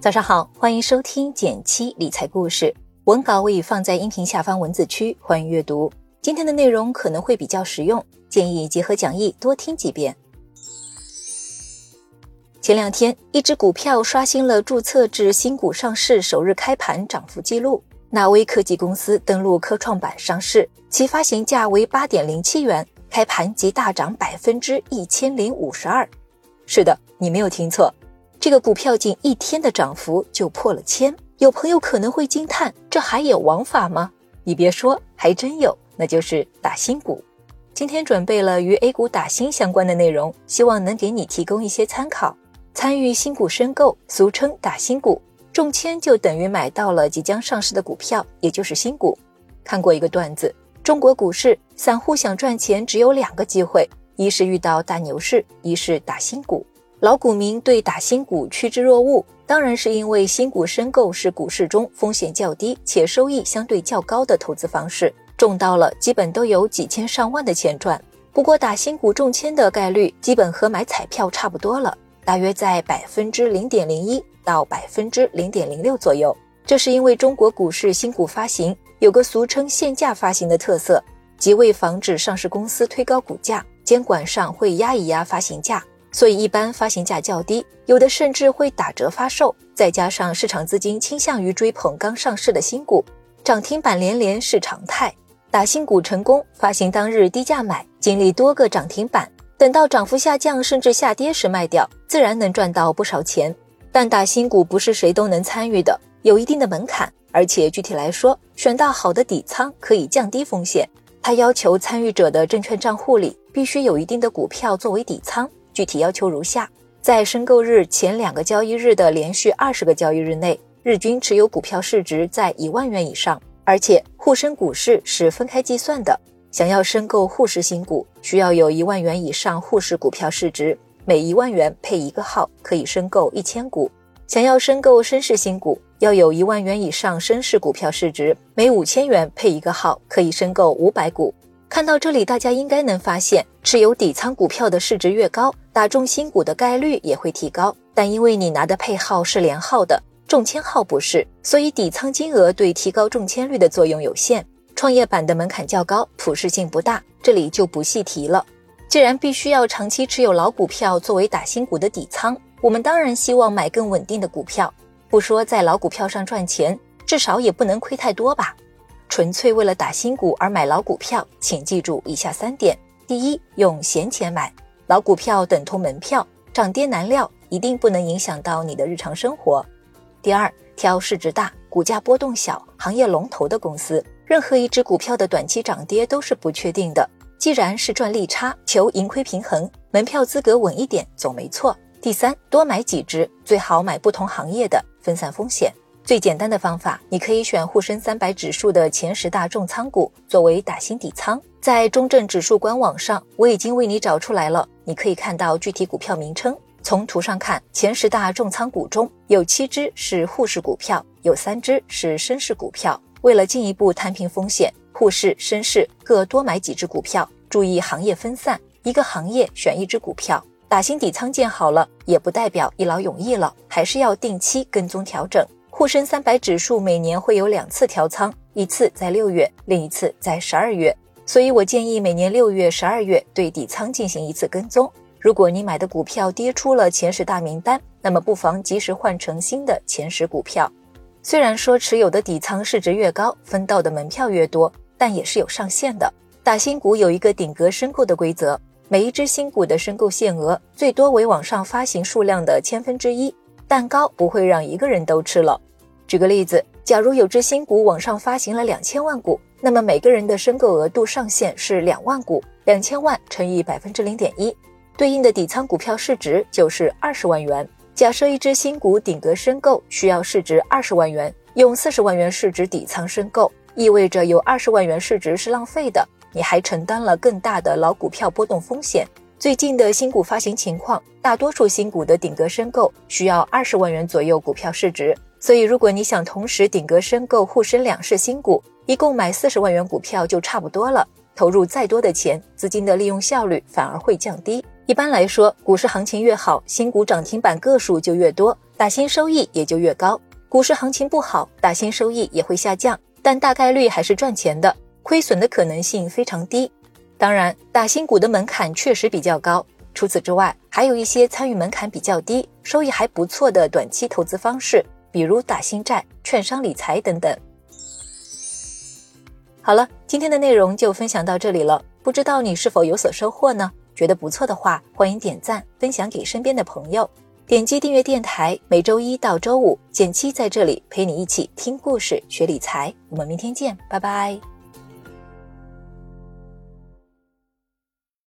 早上好，欢迎收听减七理财故事，文稿我已放在音频下方文字区，欢迎阅读。今天的内容可能会比较实用，建议结合讲义多听几遍。前两天，一只股票刷新了注册制新股上市首日开盘涨幅记录。纳威科技公司登陆科创板上市，其发行价为八点零七元，开盘即大涨百分之一千零五十二。是的，你没有听错。这个股票仅一天的涨幅就破了千，有朋友可能会惊叹：这还有王法吗？你别说，还真有，那就是打新股。今天准备了与 A 股打新相关的内容，希望能给你提供一些参考。参与新股申购，俗称打新股，中签就等于买到了即将上市的股票，也就是新股。看过一个段子：中国股市散户想赚钱只有两个机会，一是遇到大牛市，一是打新股。老股民对打新股趋之若鹜，当然是因为新股申购是股市中风险较低且收益相对较高的投资方式，中到了基本都有几千上万的钱赚。不过打新股中签的概率基本和买彩票差不多了，大约在百分之零点零一到百分之零点零六左右。这是因为中国股市新股发行有个俗称限价发行的特色，即为防止上市公司推高股价，监管上会压一压发行价。所以，一般发行价较低，有的甚至会打折发售。再加上市场资金倾向于追捧刚上市的新股，涨停板连连是常态。打新股成功，发行当日低价买，经历多个涨停板，等到涨幅下降甚至下跌时卖掉，自然能赚到不少钱。但打新股不是谁都能参与的，有一定的门槛，而且具体来说，选到好的底仓可以降低风险。它要求参与者的证券账户里必须有一定的股票作为底仓。具体要求如下：在申购日前两个交易日的连续二十个交易日内，日均持有股票市值在一万元以上，而且沪深股市是分开计算的。想要申购沪市新股，需要有一万元以上沪市股票市值，每一万元配一个号，可以申购一千股；想要申购深市新股，要有一万元以上深市股票市值，每五千元配一个号，可以申购五百股。看到这里，大家应该能发现，持有底仓股票的市值越高，打中新股的概率也会提高。但因为你拿的配号是连号的，中签号不是，所以底仓金额对提高中签率的作用有限。创业板的门槛较高，普适性不大，这里就不细提了。既然必须要长期持有老股票作为打新股的底仓，我们当然希望买更稳定的股票，不说在老股票上赚钱，至少也不能亏太多吧。纯粹为了打新股而买老股票，请记住以下三点：第一，用闲钱买老股票等同门票，涨跌难料，一定不能影响到你的日常生活；第二，挑市值大、股价波动小、行业龙头的公司，任何一只股票的短期涨跌都是不确定的。既然是赚利差，求盈亏平衡，门票资格稳一点总没错。第三，多买几只，最好买不同行业的，分散风险。最简单的方法，你可以选沪深三百指数的前十大重仓股作为打新底仓。在中证指数官网上，我已经为你找出来了，你可以看到具体股票名称。从图上看，前十大重仓股中有七只是沪市股票，有三只是深市股票。为了进一步摊平风险，沪市、深市各多买几只股票，注意行业分散，一个行业选一只股票。打新底仓建好了，也不代表一劳永逸了，还是要定期跟踪调整。沪深三百指数每年会有两次调仓，一次在六月，另一次在十二月。所以我建议每年六月、十二月对底仓进行一次跟踪。如果你买的股票跌出了前十大名单，那么不妨及时换成新的前十股票。虽然说持有的底仓市值越高，分到的门票越多，但也是有上限的。打新股有一个顶格申购的规则，每一只新股的申购限额最多为网上发行数量的千分之一，蛋糕不会让一个人都吃了。举个例子，假如有只新股网上发行了两千万股，那么每个人的申购额度上限是两万股，两千万乘以百分之零点一，对应的底仓股票市值就是二十万元。假设一只新股顶格申购需要市值二十万元，用四十万元市值底仓申购，意味着有二十万元市值是浪费的，你还承担了更大的老股票波动风险。最近的新股发行情况，大多数新股的顶格申购需要二十万元左右股票市值。所以，如果你想同时顶格申购沪深两市新股，一共买四十万元股票就差不多了。投入再多的钱，资金的利用效率反而会降低。一般来说，股市行情越好，新股涨停板个数就越多，打新收益也就越高。股市行情不好，打新收益也会下降，但大概率还是赚钱的，亏损的可能性非常低。当然，打新股的门槛确实比较高。除此之外，还有一些参与门槛比较低、收益还不错的短期投资方式，比如打新债、券商理财等等。好了，今天的内容就分享到这里了。不知道你是否有所收获呢？觉得不错的话，欢迎点赞分享给身边的朋友，点击订阅电台。每周一到周五，简七在这里陪你一起听故事、学理财。我们明天见，拜拜。